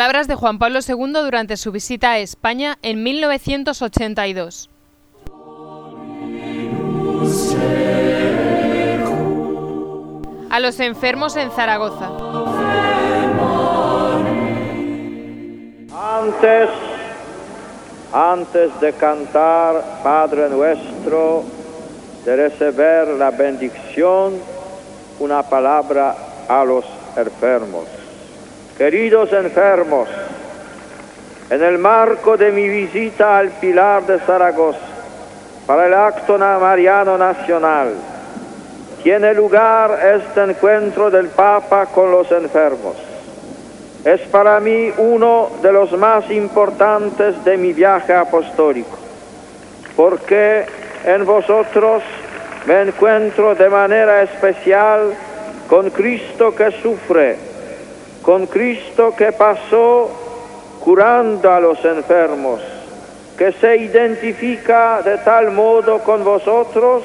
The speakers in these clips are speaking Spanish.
Palabras de Juan Pablo II durante su visita a España en 1982. A los enfermos en Zaragoza. Antes, antes de cantar Padre nuestro, de recibir la bendición, una palabra a los enfermos. Queridos enfermos, en el marco de mi visita al Pilar de Zaragoza, para el acto mariano nacional, tiene lugar este encuentro del Papa con los enfermos. Es para mí uno de los más importantes de mi viaje apostólico, porque en vosotros me encuentro de manera especial con Cristo que sufre, con Cristo que pasó curando a los enfermos, que se identifica de tal modo con vosotros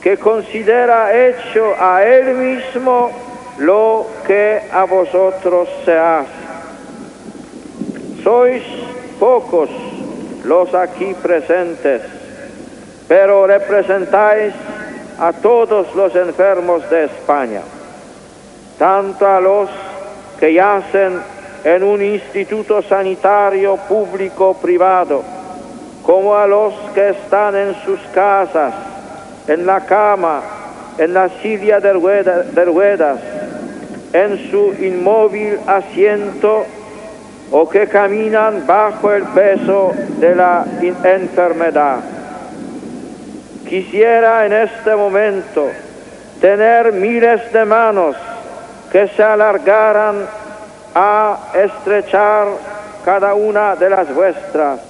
que considera hecho a Él mismo lo que a vosotros se hace. Sois pocos los aquí presentes, pero representáis a todos los enfermos de España, tanto a los que yacen en un instituto sanitario público privado, como a los que están en sus casas, en la cama, en la silla de, ruedas, en su inmóvil asiento o que caminan bajo el peso de la enfermedad. Quisiera en este momento tener miles de manos que se alargaran a estrechar cada una de las vuestras.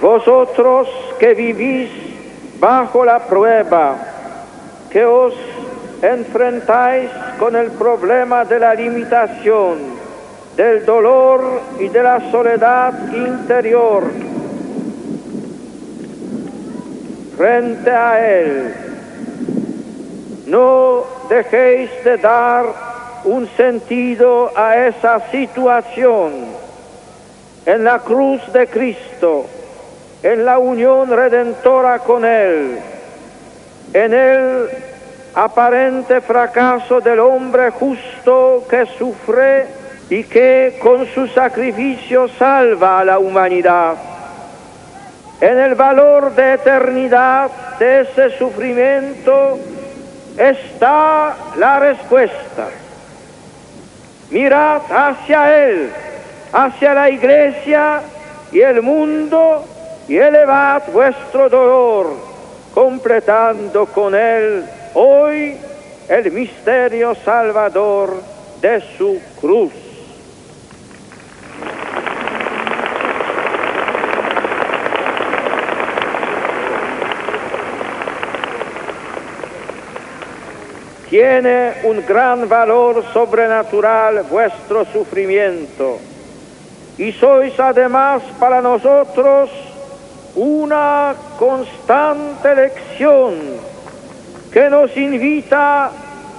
Vosotros que vivís bajo la prueba, que os enfrentáis con el problema de la limitación, del dolor y de la soledad interior, frente a Él, no dejéis de dar un sentido a esa situación. En la cruz de Cristo en la unión redentora con Él, en el aparente fracaso del hombre justo que sufre y que con su sacrificio salva a la humanidad. En el valor de eternidad de ese sufrimiento está la respuesta. Mirad hacia Él, hacia la iglesia y el mundo y elevad vuestro dolor, completando con él hoy el misterio salvador de su cruz. Tiene un gran valor sobrenatural vuestro sufrimiento y sois además para nosotros una constante lección que nos invita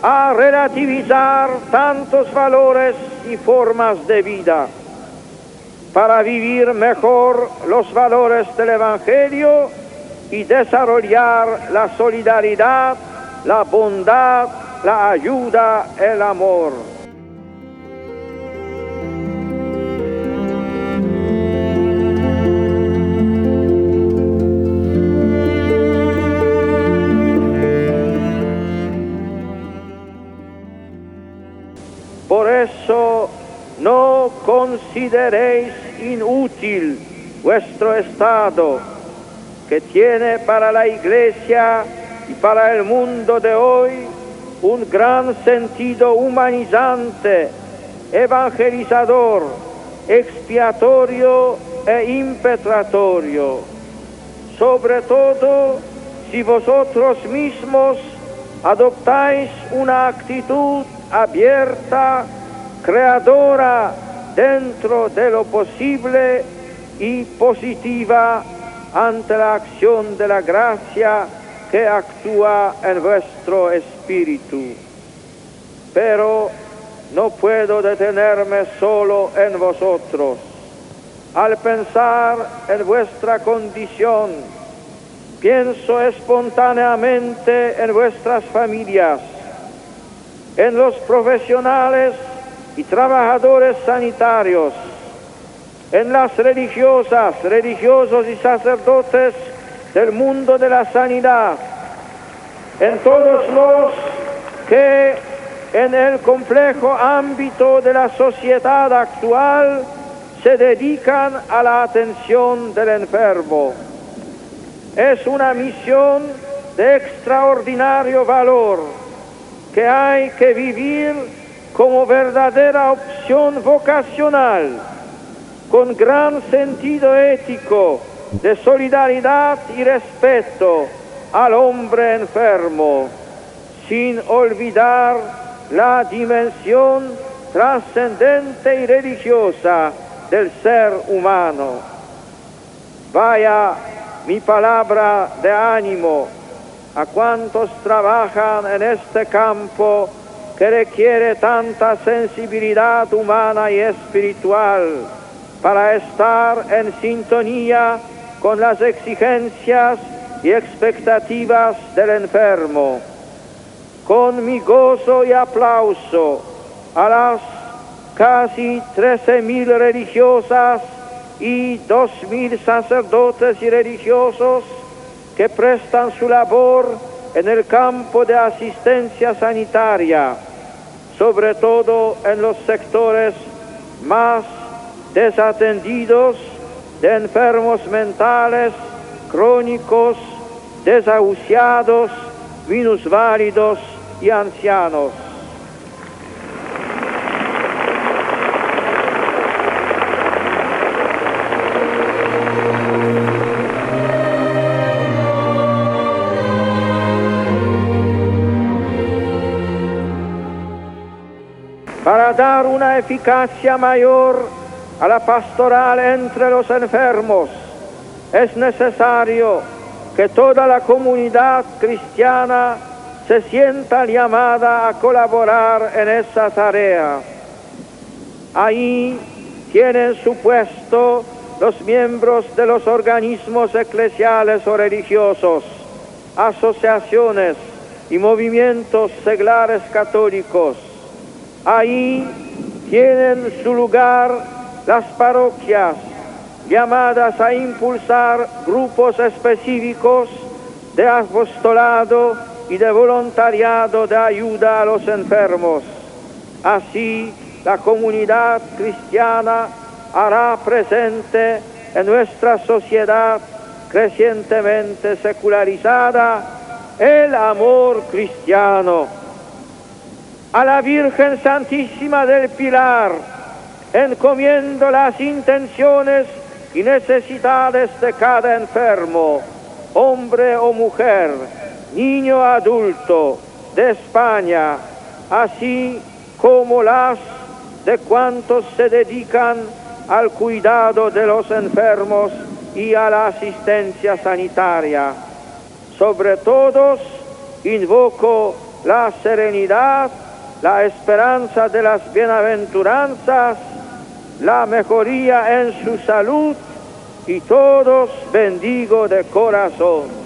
a relativizar tantos valores y formas de vida para vivir mejor los valores del Evangelio y desarrollar la solidaridad, la bondad, la ayuda, el amor. Consideréis inútil vuestro estado que tiene para la iglesia y para el mundo de hoy un gran sentido humanizante, evangelizador, expiatorio e impetratorio. Sobre todo si vosotros mismos adoptáis una actitud abierta, creadora dentro de lo posible y positiva ante la acción de la gracia que actúa en vuestro espíritu. Pero no puedo detenerme solo en vosotros. Al pensar en vuestra condición, pienso espontáneamente en vuestras familias, en los profesionales y trabajadores sanitarios, en las religiosas, religiosos y sacerdotes del mundo de la sanidad, en todos los que en el complejo ámbito de la sociedad actual se dedican a la atención del enfermo. Es una misión de extraordinario valor que hay que vivir como verdadera opción vocacional, con gran sentido ético de solidaridad y respeto al hombre enfermo, sin olvidar la dimensión trascendente y religiosa del ser humano. Vaya mi palabra de ánimo a cuantos trabajan en este campo que requiere tanta sensibilidad humana y espiritual para estar en sintonía con las exigencias y expectativas del enfermo. Con mi gozo y aplauso a las casi 13.000 religiosas y 2.000 sacerdotes y religiosos que prestan su labor en el campo de asistencia sanitaria, sobre todo en los sectores más desatendidos de enfermos mentales, crónicos, desahuciados, minusválidos y ancianos. Para dar una eficacia mayor a la pastoral entre los enfermos, es necesario que toda la comunidad cristiana se sienta llamada a colaborar en esa tarea. Ahí tienen su puesto los miembros de los organismos eclesiales o religiosos, asociaciones y movimientos seglares católicos, Ahí tienen su lugar las parroquias llamadas a impulsar grupos específicos de apostolado y de voluntariado de ayuda a los enfermos. Así, la comunidad cristiana hará presente en nuestra sociedad crecientemente secularizada el amor cristiano a la Virgen Santísima del Pilar, encomiendo las intenciones y necesidades de cada enfermo, hombre o mujer, niño o adulto, de España, así como las de cuantos se dedican al cuidado de los enfermos y a la asistencia sanitaria. Sobre todos, invoco la serenidad la esperanza de las bienaventuranzas, la mejoría en su salud y todos bendigo de corazón.